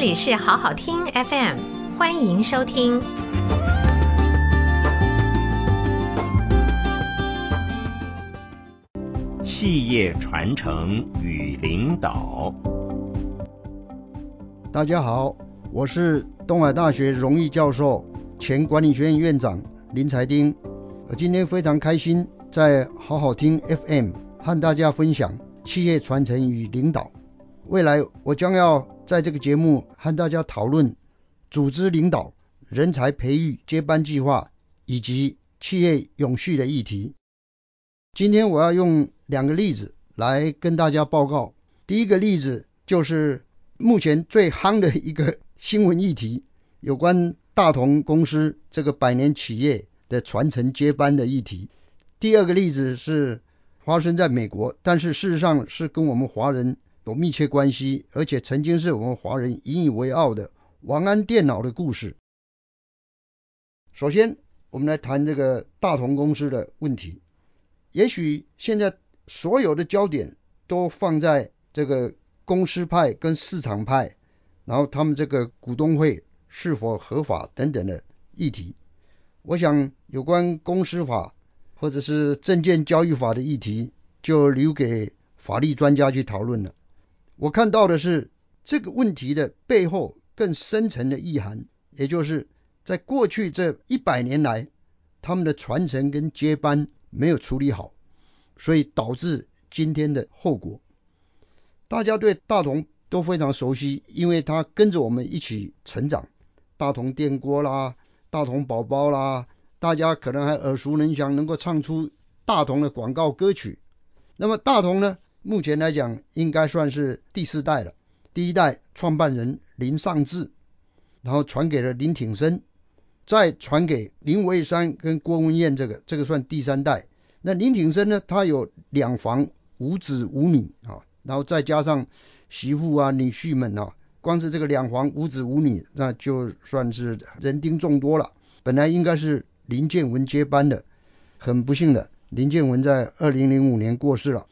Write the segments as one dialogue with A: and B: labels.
A: 这里是好好听 FM，欢迎收听。
B: 企业传承与领导。
C: 大家好，我是东海大学荣誉教授、前管理学院院长林才丁。我今天非常开心，在好好听 FM 和大家分享企业传承与领导。未来我将要在这个节目和大家讨论组织领导、人才培育、接班计划以及企业永续的议题。今天我要用两个例子来跟大家报告。第一个例子就是目前最夯的一个新闻议题，有关大同公司这个百年企业的传承接班的议题。第二个例子是发生在美国，但是事实上是跟我们华人有密切关系，而且曾经是我们华人引以为傲的王安电脑的故事。首先，我们来谈这个大同公司的问题。也许现在所有的焦点都放在这个公司派跟市场派，然后他们这个股东会是否合法等等的议题。我想有关公司法或者是证券交易法的议题，就留给法律专家去讨论了。我看到的是这个问题的背后更深层的意涵，也就是在过去这一百年来，他们的传承跟接班。没有处理好，所以导致今天的后果。大家对大同都非常熟悉，因为他跟着我们一起成长。大同电锅啦，大同宝宝啦，大家可能还耳熟能详，能够唱出大同的广告歌曲。那么大同呢，目前来讲应该算是第四代了。第一代创办人林尚志，然后传给了林挺生。再传给林维山跟郭文彦，这个这个算第三代。那林挺生呢？他有两房五子五女啊，然后再加上媳妇啊、女婿们啊，光是这个两房五子五女，那就算是人丁众多了。本来应该是林建文接班的，很不幸的，林建文在二零零五年过世了。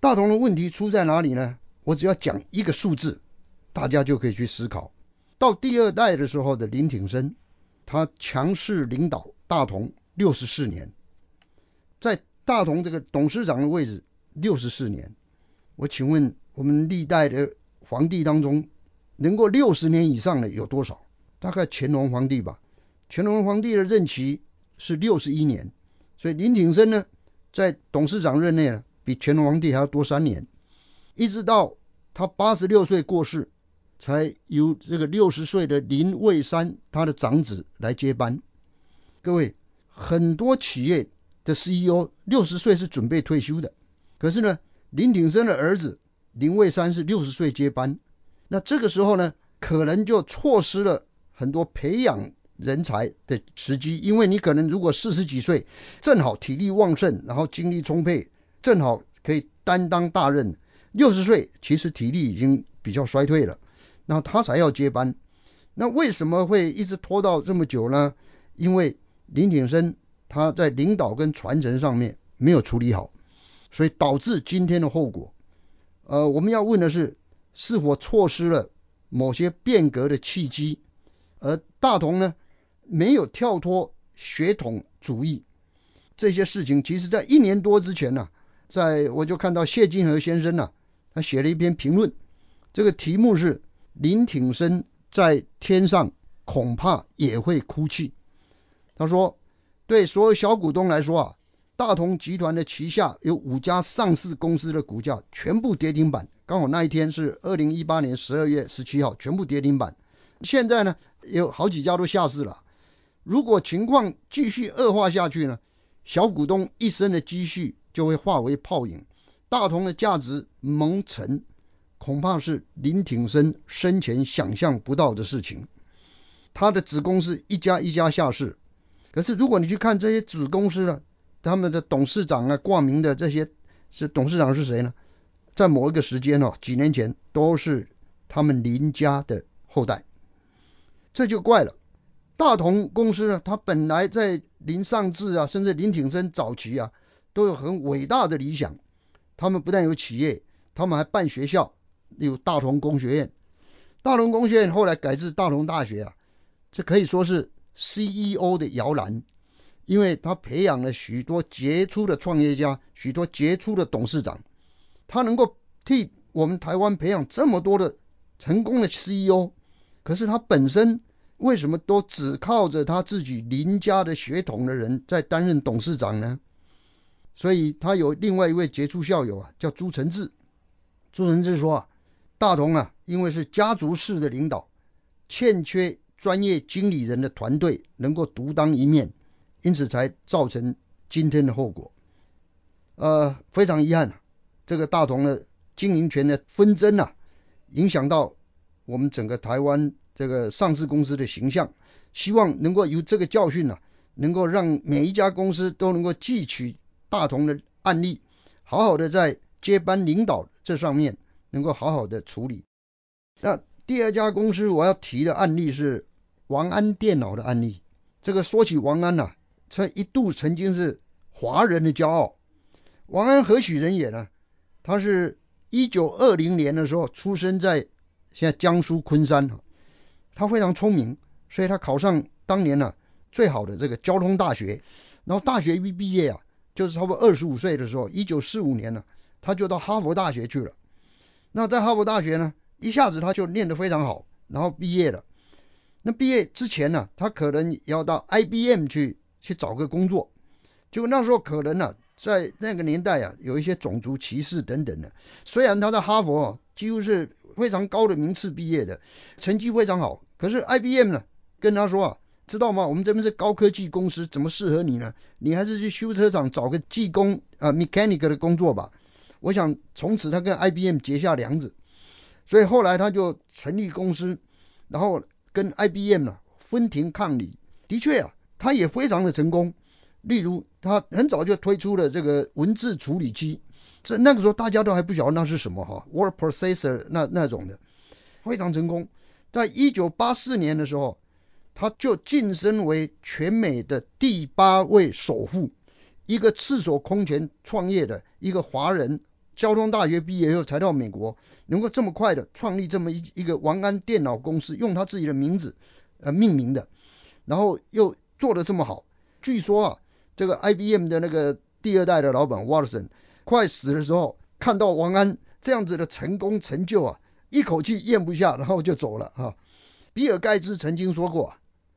C: 大同的问题出在哪里呢？我只要讲一个数字，大家就可以去思考。到第二代的时候的林挺生。他强势领导大同六十四年，在大同这个董事长的位置六十四年。我请问，我们历代的皇帝当中，能够六十年以上的有多少？大概乾隆皇帝吧。乾隆皇帝的任期是六十一年，所以林挺生呢，在董事长任内呢，比乾隆皇帝还要多三年，一直到他八十六岁过世。才由这个六十岁的林蔚山他的长子来接班。各位，很多企业的 CEO 六十岁是准备退休的，可是呢，林挺生的儿子林蔚山是六十岁接班，那这个时候呢，可能就错失了很多培养人才的时机，因为你可能如果四十几岁，正好体力旺盛，然后精力充沛，正好可以担当大任。六十岁其实体力已经比较衰退了。那他才要接班，那为什么会一直拖到这么久呢？因为林挺生他在领导跟传承上面没有处理好，所以导致今天的后果。呃，我们要问的是，是否错失了某些变革的契机？而大同呢，没有跳脱血统主义这些事情，其实在一年多之前呢，在我就看到谢金河先生呢，他写了一篇评论，这个题目是。林挺生在天上恐怕也会哭泣。他说：“对所有小股东来说啊，大同集团的旗下有五家上市公司的股价全部跌停板。刚好那一天是二零一八年十二月十七号，全部跌停板。现在呢，有好几家都下市了。如果情况继续恶化下去呢，小股东一生的积蓄就会化为泡影，大同的价值蒙尘。”恐怕是林挺生生前想象不到的事情。他的子公司一家一家下市，可是如果你去看这些子公司呢，他们的董事长啊挂名的这些是董事长是谁呢？在某一个时间哦，几年前都是他们林家的后代，这就怪了。大同公司呢，他本来在林尚志啊，甚至林挺生早期啊，都有很伟大的理想。他们不但有企业，他们还办学校。有大同工学院，大同工学院后来改制大同大学啊，这可以说是 CEO 的摇篮，因为他培养了许多杰出的创业家，许多杰出的董事长，他能够替我们台湾培养这么多的成功的 CEO，可是他本身为什么都只靠着他自己邻家的血统的人在担任董事长呢？所以他有另外一位杰出校友啊，叫朱承志。朱承志说啊，大同啊，因为是家族式的领导，欠缺专业经理人的团队能够独当一面，因此才造成今天的后果。呃，非常遗憾，这个大同的经营权的纷争啊，影响到我们整个台湾这个上市公司的形象。希望能够由这个教训啊，能够让每一家公司都能够汲取。大同的案例，好好的在接班领导这上面能够好好的处理。那第二家公司我要提的案例是王安电脑的案例。这个说起王安呐，曾一度曾经是华人的骄傲。王安何许人也呢？他是一九二零年的时候出生在现在江苏昆山。他非常聪明，所以他考上当年呢最好的这个交通大学。然后大学一毕业啊。就是差不多二十五岁的时候，一九四五年呢，他就到哈佛大学去了。那在哈佛大学呢，一下子他就念得非常好，然后毕业了。那毕业之前呢，他可能要到 IBM 去去找个工作。结果那时候可能呢，在那个年代啊，有一些种族歧视等等的。虽然他在哈佛几乎是非常高的名次毕业的，成绩非常好，可是 IBM 呢跟他说啊。知道吗？我们这边是高科技公司，怎么适合你呢？你还是去修车厂找个技工啊，mechanic 的工作吧。我想从此他跟 IBM 结下梁子，所以后来他就成立公司，然后跟 IBM 呢分庭抗礼。的确啊，他也非常的成功。例如他很早就推出了这个文字处理器，这那个时候大家都还不晓得那是什么哈，word processor 那那种的，非常成功。在一九八四年的时候。他就晋升为全美的第八位首富，一个赤手空拳创业的一个华人，交通大学毕业以后才到美国，能够这么快的创立这么一一个王安电脑公司，用他自己的名字呃命名的，然后又做的这么好。据说啊，这个 IBM 的那个第二代的老板 Watson 快死的时候，看到王安这样子的成功成就啊，一口气咽不下，然后就走了哈。比尔盖茨曾经说过。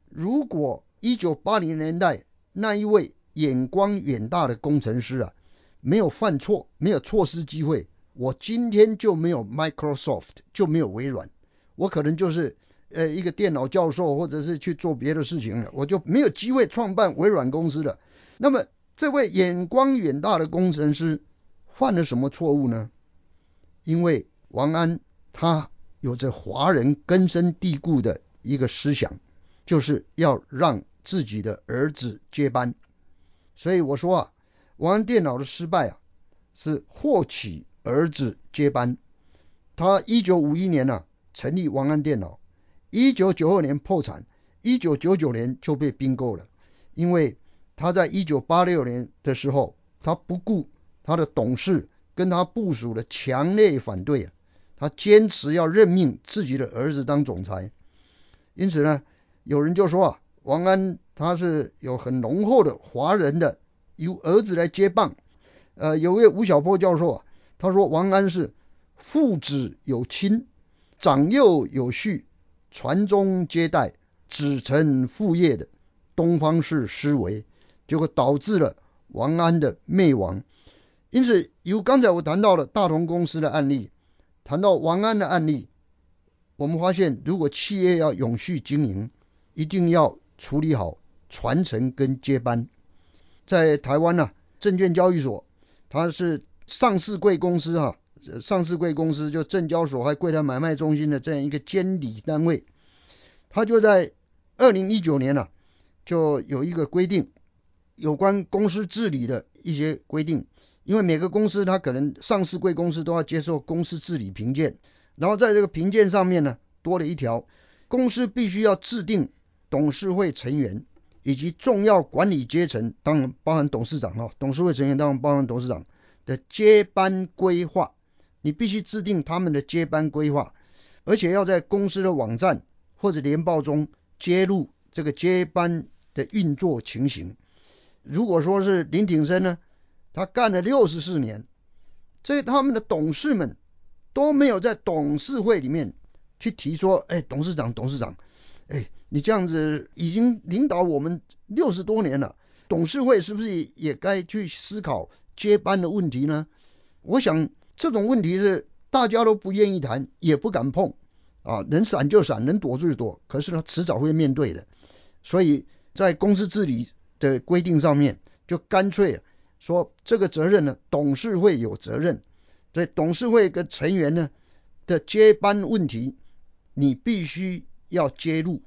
C: 如果一九八零年代那一位眼光远大的工程师啊，没有犯错，没有错失机会，我今天就没有 Microsoft，就没有微软，我可能就是呃一个电脑教授，或者是去做别的事情了，我就没有机会创办微软公司了。那么这位眼光远大的工程师犯了什么错误呢？因为王安他有着华人根深蒂固的一个思想。就是要让自己的儿子接班，所以我说啊，王安电脑的失败啊，是祸起儿子接班。他一九五一年呢成立王安电脑，一九九二年破产，一九九九年就被并购了。因为他在一九八六年的时候，他不顾他的董事跟他部属的强烈反对啊，他坚持要任命自己的儿子当总裁，因此呢。有人就说啊，王安他是有很浓厚的华人的，由儿子来接棒。呃，有位吴晓波教授啊，他说王安是父子有亲，长幼有序，传宗接代，子承父业的东方式思维，结果导致了王安的灭亡。因此，由刚才我谈到了大同公司的案例，谈到王安的案例，我们发现，如果企业要永续经营，一定要处理好传承跟接班。在台湾呢，证券交易所它是上市贵公司哈，上市贵公司就证交所还柜台买卖中心的这样一个监理单位，它就在二零一九年呢，就有一个规定，有关公司治理的一些规定。因为每个公司它可能上市贵公司都要接受公司治理评鉴，然后在这个评鉴上面呢，多了一条，公司必须要制定。董事会成员以及重要管理阶层，当然包含董事长哈。董事会成员当然包含董事长的接班规划，你必须制定他们的接班规划，而且要在公司的网站或者年报中揭露这个接班的运作情形。如果说是林挺生呢，他干了六十四年，这他们的董事们都没有在董事会里面去提说，哎，董事长，董事长，哎，你这样子已经领导我们六十多年了，董事会是不是也该去思考接班的问题呢？我想这种问题是大家都不愿意谈，也不敢碰啊，能闪就闪，能躲就躲，可是呢，迟早会面对的。所以在公司治理的规定上面，就干脆说这个责任呢，董事会有责任。所以董事会跟成员呢的接班问题，你必须要揭露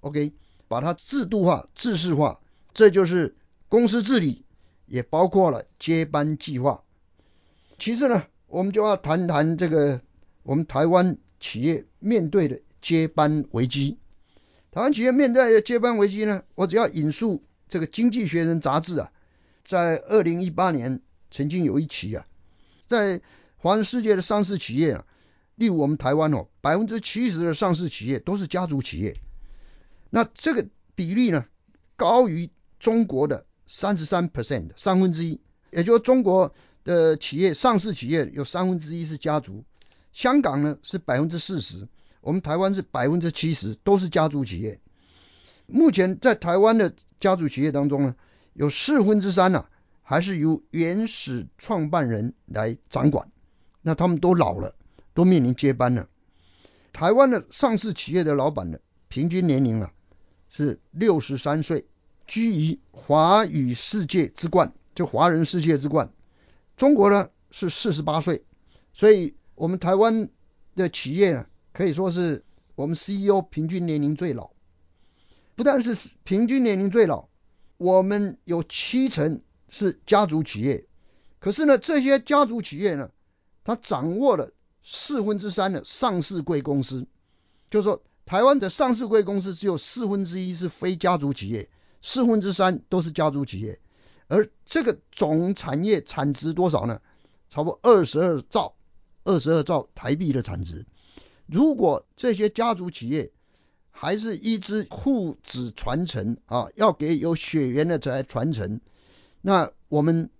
C: ，OK，把它制度化、制式化，这就是公司治理，也包括了接班计划。其次呢，我们就要谈谈这个我们台湾企业面对的接班危机。台湾企业面对的接班危机呢，我只要引述这个《经济学人》杂志啊，在二零一八年曾经有一期啊，在华人世界的上市企业啊，例如我们台湾哦，百分之七十的上市企业都是家族企业，那这个比例呢，高于中国的三十三 percent，三分之一，也就是中国。的企业上市企业有三分之一是家族，香港呢是百分之四十，我们台湾是百分之七十都是家族企业。目前在台湾的家族企业当中呢，有四分之三呢还是由原始创办人来掌管，那他们都老了，都面临接班了。台湾的上市企业的老板呢，平均年龄啊是六十三岁，居于华语世界之冠，就华人世界之冠。中国呢是四十八岁，所以我们台湾的企业呢可以说是我们 CEO 平均年龄最老。不但是平均年龄最老，我们有七成是家族企业。可是呢，这些家族企业呢，它掌握了四分之三的上市贵公司，就是说台湾的上市贵公司只有四分之一是非家族企业，四分之三都是家族企业。而这个总产业产值多少呢？差不多二十二兆，二十二兆台币的产值。如果这些家族企业还是一直父子传承啊，要给有血缘的才传承，那我们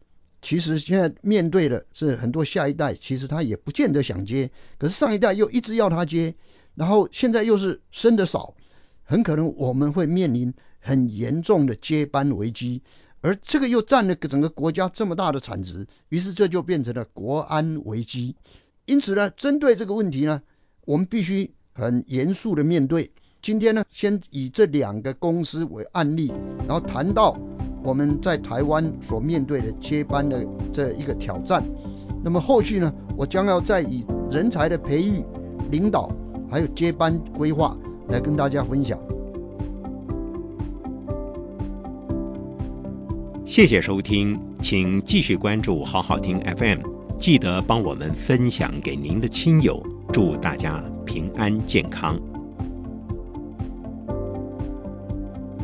C: 其实现在面对的是很多下一代，其实他也不见得想接，可是上一代又一直要他接，然后现在又是生的少，很可能我们会面临很严重的接班危机。而这个又占了整个国家这么大的产值，于是这就变成了国安危机。因此呢，针对这个问题呢，我们必须很严肃的面对。今天呢，先以这两个公司为案例，然后谈到我们在台湾所面对的接班的这一个挑战。那么后续呢，我将要再以人才的培育、领导还有接班规划来跟大家分享。
B: 谢谢收听，请继续关注好好听 FM，记得帮我们分享给您的亲友，祝大家平安健康。